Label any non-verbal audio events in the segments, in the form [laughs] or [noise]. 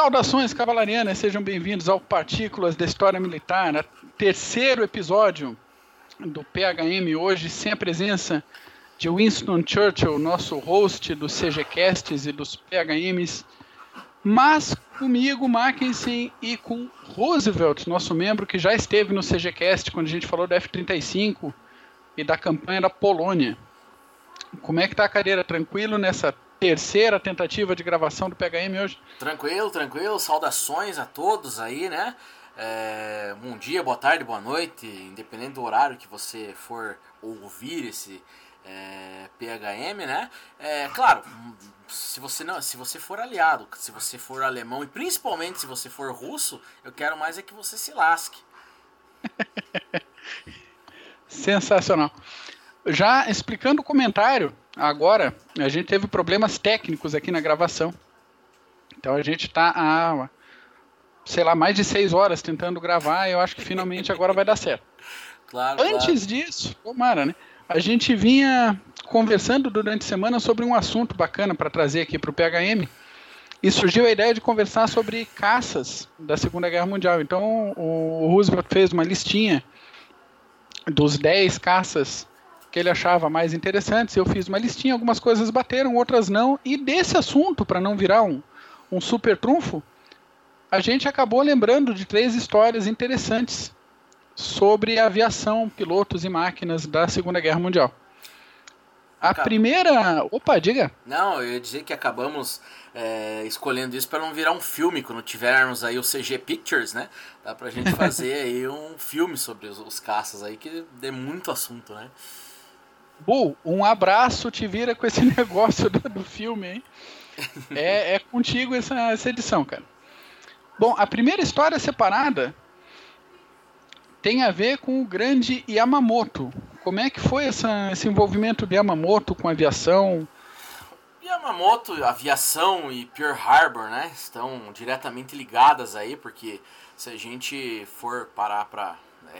Saudações cavalarianas, sejam bem-vindos ao Partículas da História Militar, terceiro episódio do PHM hoje, sem a presença de Winston Churchill, nosso host dos CGCasts e dos PHMs, mas comigo, Mackensen, e com Roosevelt, nosso membro que já esteve no CGCast quando a gente falou da F-35 e da campanha da Polônia. Como é que tá a cadeira? Tranquilo nessa terceira tentativa de gravação do PHM hoje? Tranquilo, tranquilo. Saudações a todos aí, né? É, bom dia, boa tarde, boa noite, independente do horário que você for ouvir esse é, PHM, né? É, claro, se você não, se você for aliado, se você for alemão e principalmente se você for russo, eu quero mais é que você se lasque. [laughs] Sensacional. Já explicando o comentário, agora a gente teve problemas técnicos aqui na gravação. Então a gente está há, sei lá, mais de seis horas tentando gravar e eu acho que finalmente agora vai dar certo. Claro, Antes claro. disso, tomara, né? A gente vinha conversando durante a semana sobre um assunto bacana para trazer aqui para o PHM. E surgiu a ideia de conversar sobre caças da Segunda Guerra Mundial. Então o Roosevelt fez uma listinha dos 10 caças que ele achava mais interessantes. Eu fiz uma listinha, algumas coisas bateram, outras não. E desse assunto, para não virar um, um super trunfo, a gente acabou lembrando de três histórias interessantes sobre aviação, pilotos e máquinas da Segunda Guerra Mundial. A Acab- primeira. Opa, diga. Não, eu ia dizer que acabamos é, escolhendo isso para não virar um filme quando tivermos aí o CG Pictures, né? Dá pra gente [laughs] fazer aí um filme sobre os, os caças aí que dê muito assunto, né? Bu, um abraço, te vira com esse [laughs] negócio do, do filme, hein? É, é contigo essa, essa edição, cara. Bom, a primeira história separada tem a ver com o grande Yamamoto. Como é que foi essa, esse envolvimento de Yamamoto com a aviação? Yamamoto, aviação e Pearl Harbor, né? Estão diretamente ligadas aí, porque se a gente for parar para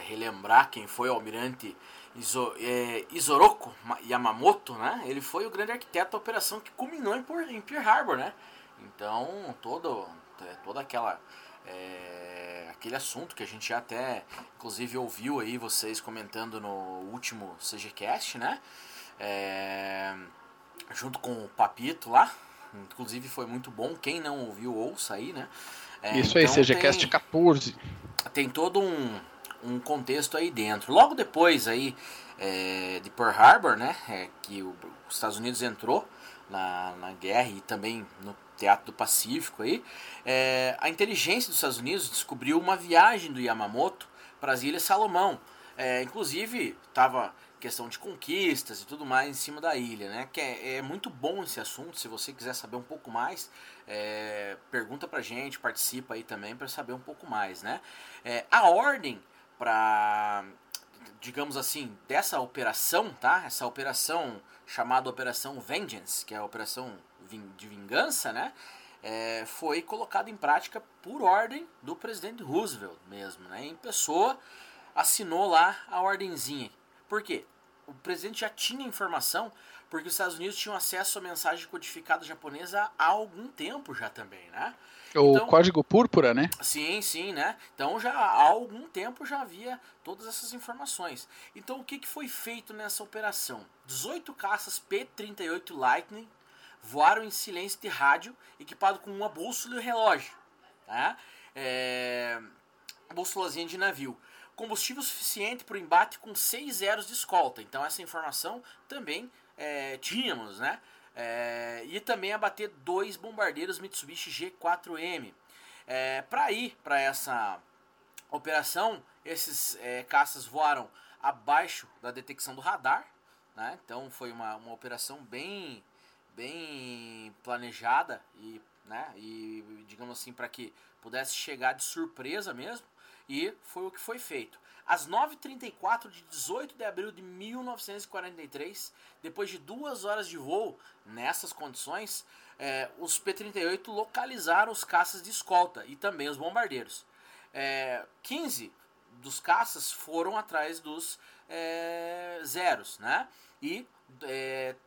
relembrar quem foi o almirante Iso, é, Isoroku Ma- Yamamoto, né? Ele foi o grande arquiteto da operação que culminou em, em Pearl Harbor, né? Então, todo, é, toda aquela é, aquele assunto que a gente já até inclusive ouviu aí vocês comentando no último CGCast, né? É, junto com o Papito lá. Inclusive foi muito bom. Quem não ouviu, ouça aí, né? É, Isso aí, então CGCast tem- 14. tem todo um, um contexto aí dentro. Logo depois aí é, de Pearl Harbor, né, é, que o- os Estados Unidos entrou na, na guerra e também no Teatro do Pacífico aí, é, a inteligência dos Estados Unidos descobriu uma viagem do Yamamoto para as Ilhas Salomão. É, inclusive estava questão de conquistas e tudo mais em cima da ilha, né? Que é, é muito bom esse assunto. Se você quiser saber um pouco mais, é, pergunta pra gente, participa aí também para saber um pouco mais, né? É, a ordem para, digamos assim, dessa operação, tá? Essa operação chamada Operação Vengeance, que é a operação de vingança, né? É, foi colocada em prática por ordem do presidente Roosevelt mesmo, né? Em pessoa assinou lá a ordenzinha. Por quê? O presidente já tinha informação porque os Estados Unidos tinham acesso à mensagem codificada japonesa há algum tempo já também, né? O Então- código púrpura, né? Sim, sim, né? Então já há algum tempo já havia todas essas informações. Então o que, que foi feito nessa operação? 18 caças P-38 Lightning voaram em silêncio de rádio, equipado com uma bússola e um relógio. Tá? É... Bússolazinha de navio. Combustível suficiente para o embate com 6 zeros de escolta. Então essa informação também é, tínhamos, né? É, e também abater dois bombardeiros Mitsubishi G4M. É, para ir para essa operação, esses é, caças voaram abaixo da detecção do radar. Né? Então foi uma, uma operação bem, bem planejada e, né? e digamos assim para que pudesse chegar de surpresa mesmo. E foi o que foi feito. Às 9h34 de 18 de abril de 1943, depois de duas horas de voo nessas condições, eh, os P-38 localizaram os caças de escolta e também os bombardeiros. Eh, 15 dos caças foram atrás dos eh, zeros, né? E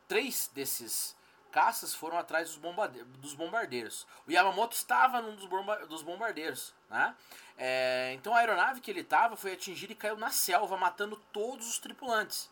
três desses caças foram atrás dos, bombarde dos bombardeiros. O Yamamoto estava num dos, bomba dos bombardeiros. Né? É, então a aeronave que ele estava foi atingida e caiu na selva, matando todos os tripulantes.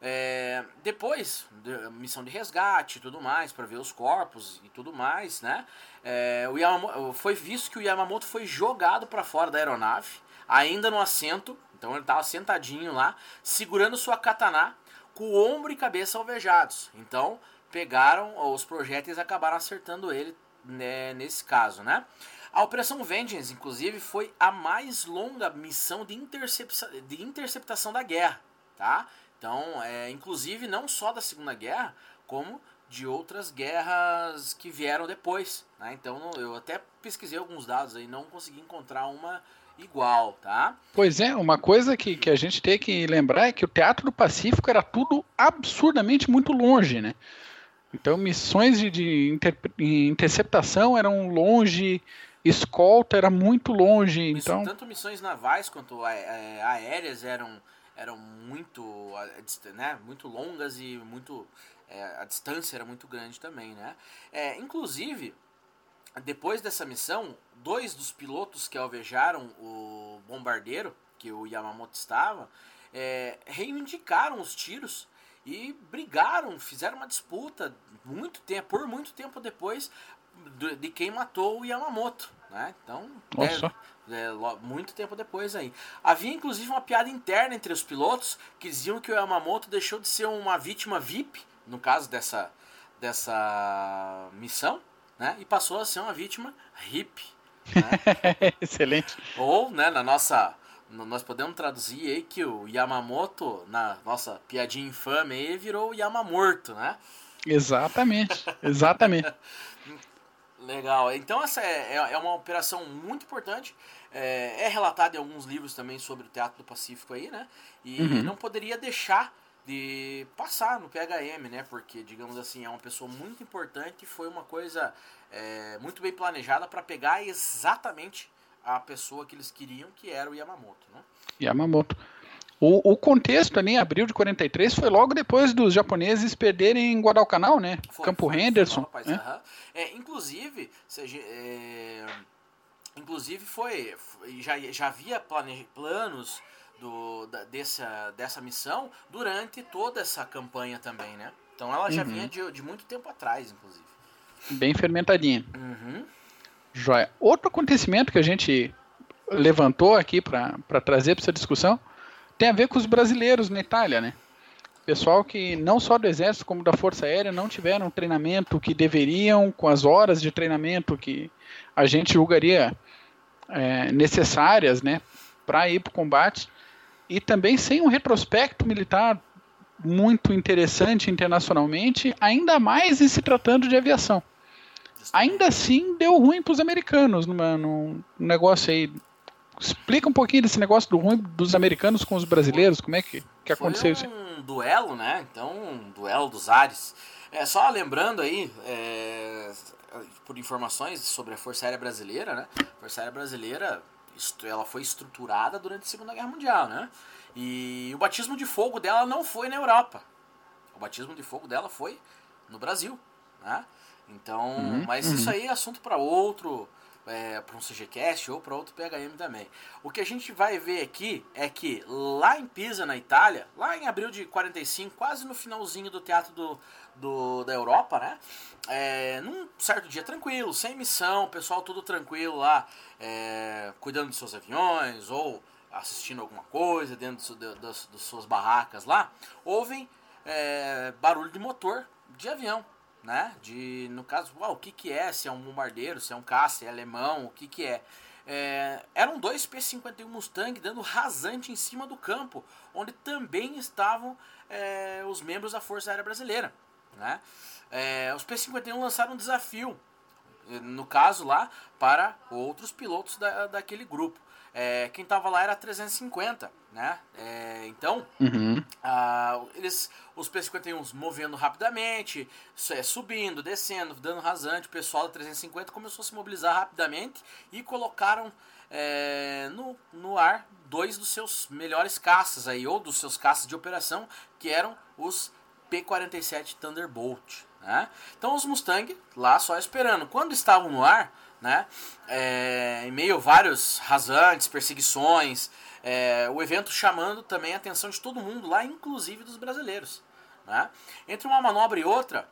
É, depois, de, missão de resgate e tudo mais, para ver os corpos e tudo mais, né? É, o Yamamoto, foi visto que o Yamamoto foi jogado para fora da aeronave, ainda no assento, então ele estava sentadinho lá, segurando sua katana, com o ombro e cabeça alvejados. Então pegaram os projéteis acabaram acertando ele né, nesse caso, né? A Operação Vengeance, inclusive, foi a mais longa missão de, intercepta de interceptação da guerra, tá? Então, é, inclusive, não só da Segunda Guerra, como de outras guerras que vieram depois. Né? Então, eu até pesquisei alguns dados aí, não consegui encontrar uma igual, tá? Pois é, uma coisa que, que a gente tem que lembrar é que o Teatro do Pacífico era tudo absurdamente muito longe, né? Então, missões de, de inter, interceptação eram longe, escolta era muito longe. Então... Tanto missões navais quanto aéreas eram eram muito, né, muito longas e muito é, a distância era muito grande também, né? É, inclusive, depois dessa missão, dois dos pilotos que alvejaram o bombardeiro que o Yamamoto estava é, reivindicaram os tiros e brigaram, fizeram uma disputa muito tempo, por muito tempo depois de quem matou o Yamamoto, né? Então, Nossa. É, muito tempo depois aí. Havia inclusive uma piada interna entre os pilotos que diziam que o Yamamoto deixou de ser uma vítima VIP, no caso dessa, dessa missão, né? E passou a ser uma vítima hip. Né? [laughs] Excelente. Ou, né, na nossa. Nós podemos traduzir aí que o Yamamoto, na nossa piadinha infame aí, virou o Yamamorto, né? Exatamente, exatamente. [laughs] Legal. Então essa é, é, é uma operação muito importante. É, é relatado em alguns livros também sobre o Teatro do Pacífico aí, né? E uhum. não poderia deixar de passar no PHM, né? Porque, digamos assim, é uma pessoa muito importante e foi uma coisa é, muito bem planejada para pegar exatamente a pessoa que eles queriam, que era o Yamamoto, né? Yamamoto. O, o contexto ali em abril de 43 foi logo depois dos japoneses perderem Guadalcanal, né? Foi, Campo foi, Henderson. Foi, rapaz, né? é, inclusive, seja, é, inclusive foi, já, já havia plane, planos do, da, dessa, dessa missão durante toda essa campanha também, né? Então ela já uhum. vinha de, de muito tempo atrás, inclusive. Bem fermentadinha. Uhum. Joia. Outro acontecimento que a gente levantou aqui para trazer para essa discussão tem a ver com os brasileiros na Itália, né? Pessoal que não só do Exército como da Força Aérea não tiveram treinamento que deveriam, com as horas de treinamento que a gente julgaria é, necessárias, né, para ir para o combate, e também sem um retrospecto militar muito interessante internacionalmente, ainda mais em se tratando de aviação. Ainda assim, deu ruim para os americanos numa, num negócio aí explica um pouquinho desse negócio do ruim dos americanos com os brasileiros, como é que, que aconteceu isso? um duelo, né? Então, um duelo dos ares. É, só lembrando aí, é, por informações sobre a Força Aérea Brasileira, né? A Força Aérea Brasileira, ela foi estruturada durante a Segunda Guerra Mundial, né? E o batismo de fogo dela não foi na Europa. O batismo de fogo dela foi no Brasil, né? Então, uhum, mas uhum. isso aí é assunto para outro é, para um CGCast ou para outro PHM também. O que a gente vai ver aqui é que lá em Pisa, na Itália, lá em abril de 45, quase no finalzinho do Teatro do, do da Europa, né? É, num certo dia tranquilo, sem missão, o pessoal tudo tranquilo lá, é, cuidando dos seus aviões ou assistindo alguma coisa dentro das, das suas barracas lá, ouvem é, barulho de motor de avião né? De, no caso, uau, o que, que é? Se é um bombardeiro, se é um caça, é alemão, o que, que é? é eram dois P-51 Mustang dando rasante em cima do campo, onde também estavam é, os membros da Força Aérea Brasileira. Né? É, os P-51 lançaram um desafio, no caso lá, para outros pilotos da, daquele grupo. É, quem estava lá era 350, né? É, então, uhum. eles, os P-51 movendo rapidamente, é, subindo, descendo, dando rasante, o pessoal da 350 começou a se mobilizar rapidamente e colocaram é, no, no ar dois dos seus melhores caças aí, ou dos seus caças de operação, que eram os P-47 Thunderbolt, Né? Então os Mustang lá só esperando. Quando estavam no ar, né, é, em meio a vários rasantes, perseguições, é, o evento chamando também a atenção de todo mundo lá, inclusive dos brasileiros. Né? Entre uma manobra e outra,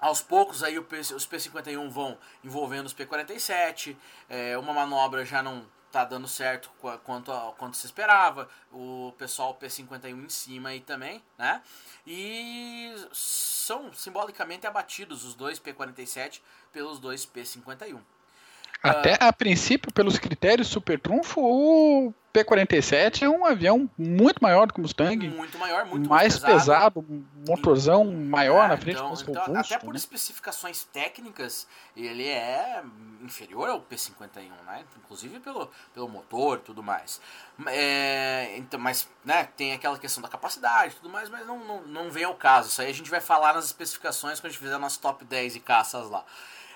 aos poucos aí os P-51 vão envolvendo os P-47, é, uma manobra já não tá dando certo quanto, quanto se esperava, o pessoal P-51 em cima aí também, né? E são simbolicamente abatidos os dois P-47 pelos dois P-51. Até uh, a princípio, pelos critérios super trunfo, o P-47 é um avião muito maior do que o Mustang. Muito maior, muito mais pesado. pesado motorzão maior é, na frente, então, mais então, robusto, Até por né? especificações técnicas, ele é inferior ao P-51, né? Inclusive pelo, pelo motor e tudo mais. É, então, mas né, tem aquela questão da capacidade e tudo mais, mas não, não, não vem ao caso. Isso aí a gente vai falar nas especificações quando a gente fizer nosso top 10 e caças lá.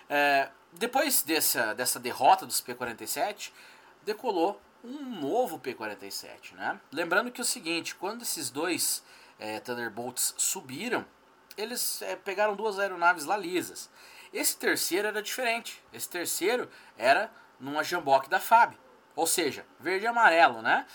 É, depois dessa, dessa derrota dos P-47, decolou um novo P-47, né? Lembrando que é o seguinte, quando esses dois é, Thunderbolts subiram, eles é, pegaram duas aeronaves lá lisas. Esse terceiro era diferente. Esse terceiro era numa Jamboque da FAB. Ou seja, verde e amarelo, né?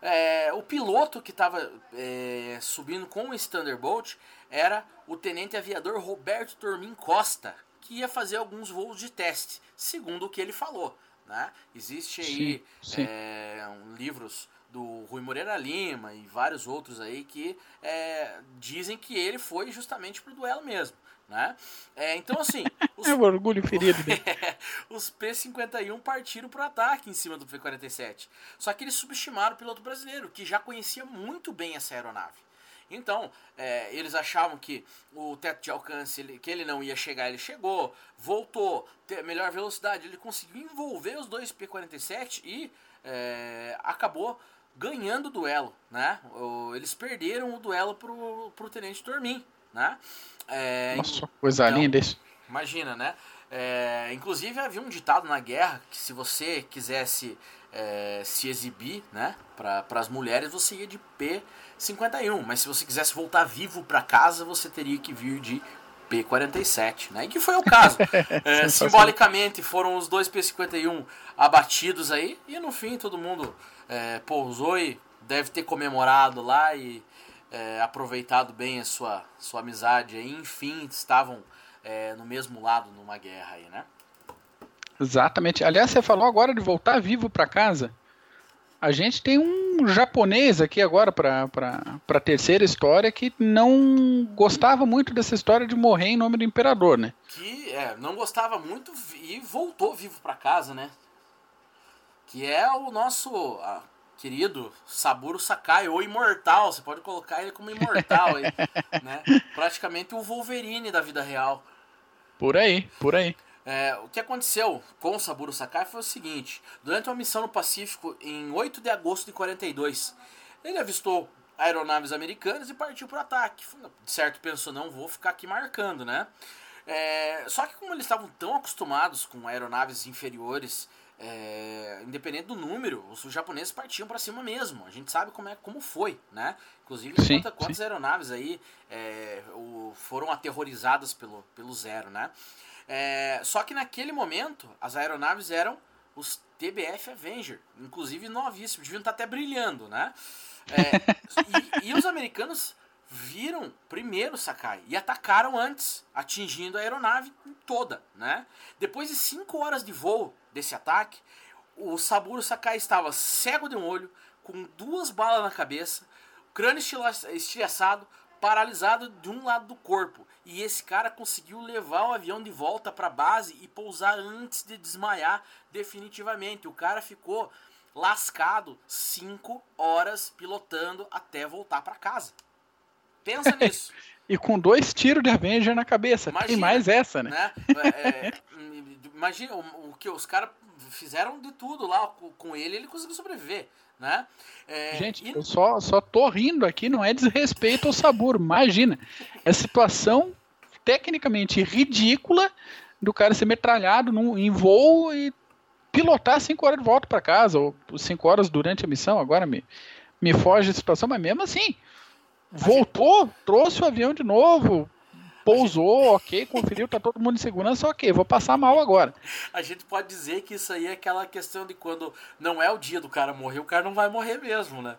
É, o piloto que estava é, subindo com o Thunderbolt era o tenente aviador Roberto Tormin Costa, que ia fazer alguns voos de teste, segundo o que ele falou. Né? Existe aí sim, sim. É, um, livros do Rui Moreira Lima e vários outros aí que é, dizem que ele foi justamente pro duelo mesmo. Né? É, então, assim. [laughs] Os, é um orgulho ferido. [laughs] os P-51 partiram para o ataque em cima do P-47. Só que eles subestimaram o piloto brasileiro, que já conhecia muito bem essa aeronave. Então, é, eles achavam que o teto de alcance, ele, que ele não ia chegar, ele chegou, voltou, ter melhor velocidade, ele conseguiu envolver os dois P-47 e é, acabou ganhando o duelo, né? Eles perderam o duelo pro, pro Tenente Dormin, né? É, Nossa, coisa então, linda isso. Imagina, né? É, inclusive havia um ditado na guerra que se você quisesse é, se exibir, né, para as mulheres, você ia de P51, mas se você quisesse voltar vivo para casa, você teria que vir de P47, né? E que foi o caso. [laughs] É, simbolicamente foram os dois P51 abatidos aí e no fim todo mundo é, pousou e deve ter comemorado lá e é, aproveitado bem a sua, sua amizade aí. Enfim, estavam é, no mesmo lado numa guerra aí, né? Exatamente. Aliás, você falou agora de voltar vivo para casa. A gente tem um japonês aqui agora para a terceira história que não gostava muito dessa história de morrer em nome do imperador, né? Que é, não gostava muito e voltou vivo para casa, né? Que é o nosso ah, querido Saburo Sakai, ou imortal. Você pode colocar ele como imortal aí, [laughs] né? Praticamente o Wolverine da vida real. Por aí, por aí. É, o que aconteceu com o Saburo Sakai foi o seguinte: durante uma missão no Pacífico em 8 de agosto de 42, ele avistou aeronaves americanas e partiu para o ataque. De certo, pensou: não vou ficar aqui marcando, né? É, só que, como eles estavam tão acostumados com aeronaves inferiores, é, independente do número, os japoneses partiam para cima mesmo. A gente sabe como, é, como foi, né? Inclusive, sim, quantas, quantas aeronaves aí é, o, foram aterrorizadas pelo, pelo zero, né? É, só que naquele momento, as aeronaves eram os TBF Avenger, inclusive novíssimos, deviam estar até brilhando, né? É, [laughs] e, e, os americanos viram primeiro Sakai e atacaram antes, atingindo a aeronave toda, né? Depois de cinco horas de voo desse ataque, o Saburo Sakai estava cego de um olho, com duas balas na cabeça, crânio estilhaçado, paralisado de um lado do corpo. E esse cara conseguiu levar o avião de volta para a base e pousar antes de desmaiar definitivamente. O cara ficou lascado cinco horas pilotando até voltar para casa. Pensa [laughs] nisso. e com dois tiros de Avenger na cabeça. Imagina, Tem mais essa, né? né? É, é [laughs] imagina o, o, que os caras fizeram de tudo lá com ele, ele conseguiu sobreviver. Né? É, Gente, e... eu só, só tô rindo aqui, não é desrespeito ao Saburo. Imagina, é situação tecnicamente ridícula do cara ser metralhado num, em voo e pilotar cinco horas de volta para casa, ou cinco horas durante a missão, agora me, me foge a situação, mas mesmo assim, voltou, trouxe o avião de novo, pousou, ok, conferiu, tá todo mundo em segurança, ok, vou passar mal agora. A gente pode dizer que isso aí é aquela questão de quando não é o dia do cara morrer, o cara não vai morrer mesmo, né?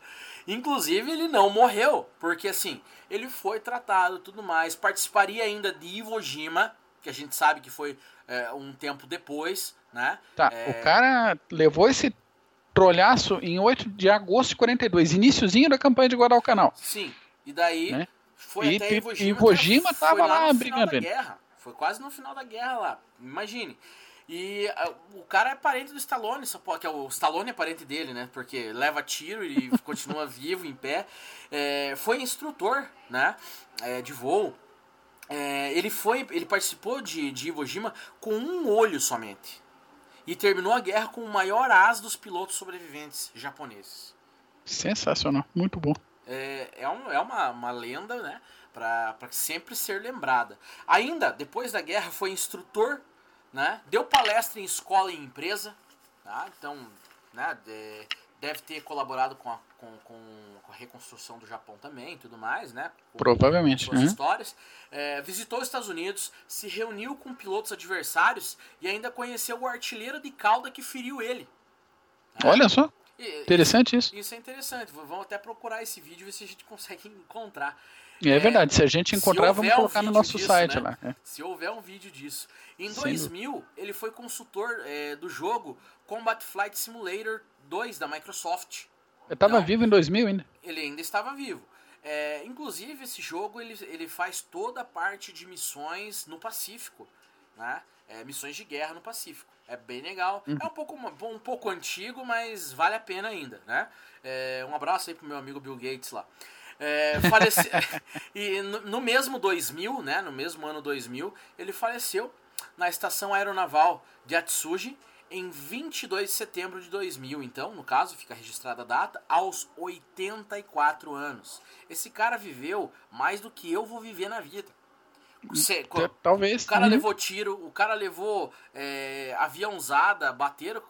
Inclusive, ele não morreu, porque assim, ele foi tratado tudo mais, participaria ainda de Iwo Jima, que a gente sabe que foi é, um tempo depois, né? Tá, é... o cara levou esse trolhaço em 8 de agosto de 42, iníciozinho da campanha de Guadalcanal. Sim, e daí né? Foi e, até Iwo Jima. Iwo Jima tava lá, lá brigando. Da guerra. Foi quase no final da guerra lá, imagine. E uh, o cara é parente do Stallone, só que é o Stallone é parente dele, né? Porque leva tiro e [laughs] continua vivo, em pé. É, foi instrutor, né? É, de voo. É, ele foi, ele participou de, de Iwo Jima com um olho somente e terminou a guerra com o maior as dos pilotos sobreviventes japoneses. Sensacional, muito bom. É, é, um, é uma, uma lenda, né? Para sempre ser lembrada. Ainda, depois da guerra, foi instrutor, né? Deu palestra em escola e empresa, tá? Então, né? De, deve ter colaborado com a, com, com, com, a reconstrução do Japão também e tudo mais, né? Com, Provavelmente. Com uhum. histórias. É, visitou os Estados Unidos, se reuniu com pilotos adversários e ainda conheceu o artilheiro de cauda que feriu ele. Né? Olha só. E, interessante isso. Isso é interessante. Vamos até procurar esse vídeo e ver se a gente consegue [laughs] encontrar. É, é verdade, se a gente encontrar, vamos colocar um no nosso disso, site né? lá. É. Se houver um vídeo disso. Em Sem 2000, dúvida. ele foi consultor é, do jogo Combat Flight Simulator 2 da Microsoft. Eu estava vivo em 2000 ainda. Ele ainda estava vivo. É, inclusive, esse jogo ele, ele faz toda a parte de missões no Pacífico. Né? É, missões de guerra no Pacífico. É bem legal. Uhum. É um pouco, um pouco antigo, mas vale a pena ainda. Né? É, um abraço aí pro meu amigo Bill Gates lá. É, falece... [laughs] e no, no, mesmo 2000, né, no mesmo ano 2000, ele faleceu na estação aeronaval de Atsugi em 22 de setembro de 2000. Então, no caso, fica registrada a data, aos 84 anos. Esse cara viveu mais do que eu vou viver na vida. Cê, Talvez. O cara uhum. levou tiro, o cara levou é, aviãozada, bateram,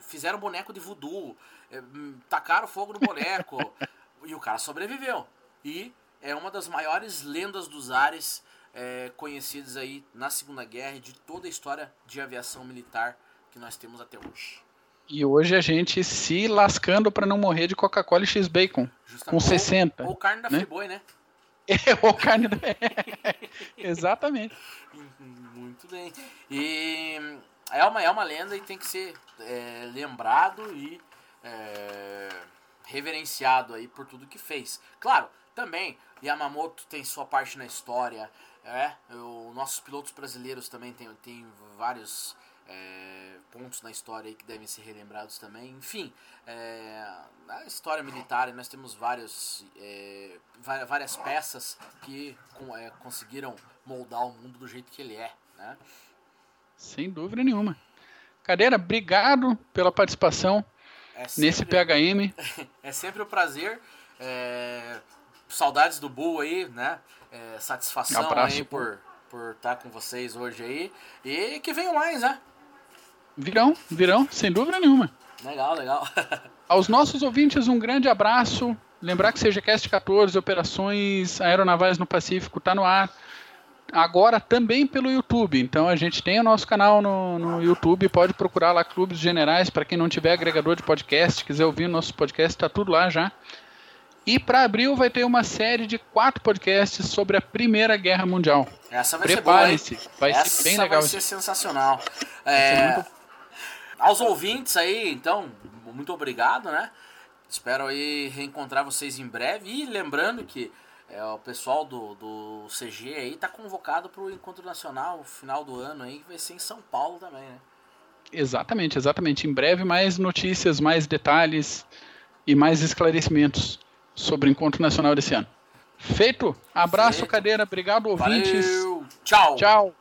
fizeram boneco de voodoo, é, tacaram fogo no boneco [laughs] e o cara sobreviveu. E é uma das maiores lendas dos ares é, conhecidas aí na Segunda Guerra e de toda a história de aviação militar que nós temos até hoje. E hoje a gente se lascando para não morrer de Coca-Cola e X-Bacon. Com ou, 60. Ou carne da né? Friboi, né? É, [laughs] ou carne da... [laughs] Exatamente. Muito bem. E é uma, é uma lenda e tem que ser é, lembrado e é, reverenciado aí por tudo que fez. Claro, também Yamamoto tem sua parte na história. É, o, nossos pilotos brasileiros também tem, tem vários é, pontos na história aí que devem ser relembrados também. Enfim, é, a história militar, nós temos vários, é, várias peças que é, conseguiram moldar o mundo do jeito que ele é. Né? Sem dúvida nenhuma. Cadeira, obrigado pela participação é sempre, nesse PHM. [laughs] É sempre um prazer. É, saudades do Bull aí, né? É, satisfação um aí por, por estar com vocês hoje aí. E que venham mais, né? Virão, virão, sem dúvida nenhuma. Legal, legal. [laughs] Aos nossos ouvintes, um grande abraço. Lembrar que CGCast 14, Operações Aeronavais no Pacífico, está no ar. Agora também pelo YouTube. Então a gente tem o nosso canal no, no YouTube. Pode procurar lá Clubes Generais. Para quem não tiver agregador de podcast, quiser ouvir o nosso podcast, está tudo lá já. E para abril vai ter uma série de quatro podcasts sobre a Primeira Guerra Mundial. Essa vai Prepare-se, vai Essa ser bem legal. Vai ser sensacional. É, muito aos ouvintes aí, então, muito obrigado, né? Espero aí reencontrar vocês em breve. E lembrando que é, o pessoal do, do CG aí tá convocado para o Encontro Nacional, final do ano aí, que vai ser em São Paulo também, né? Exatamente, exatamente. Em breve mais notícias, mais detalhes e mais esclarecimentos sobre o Encontro Nacional desse ano. Feito. Abraço, Feito. cadeira. Obrigado, ouvintes. Valeu. Tchau. Tchau.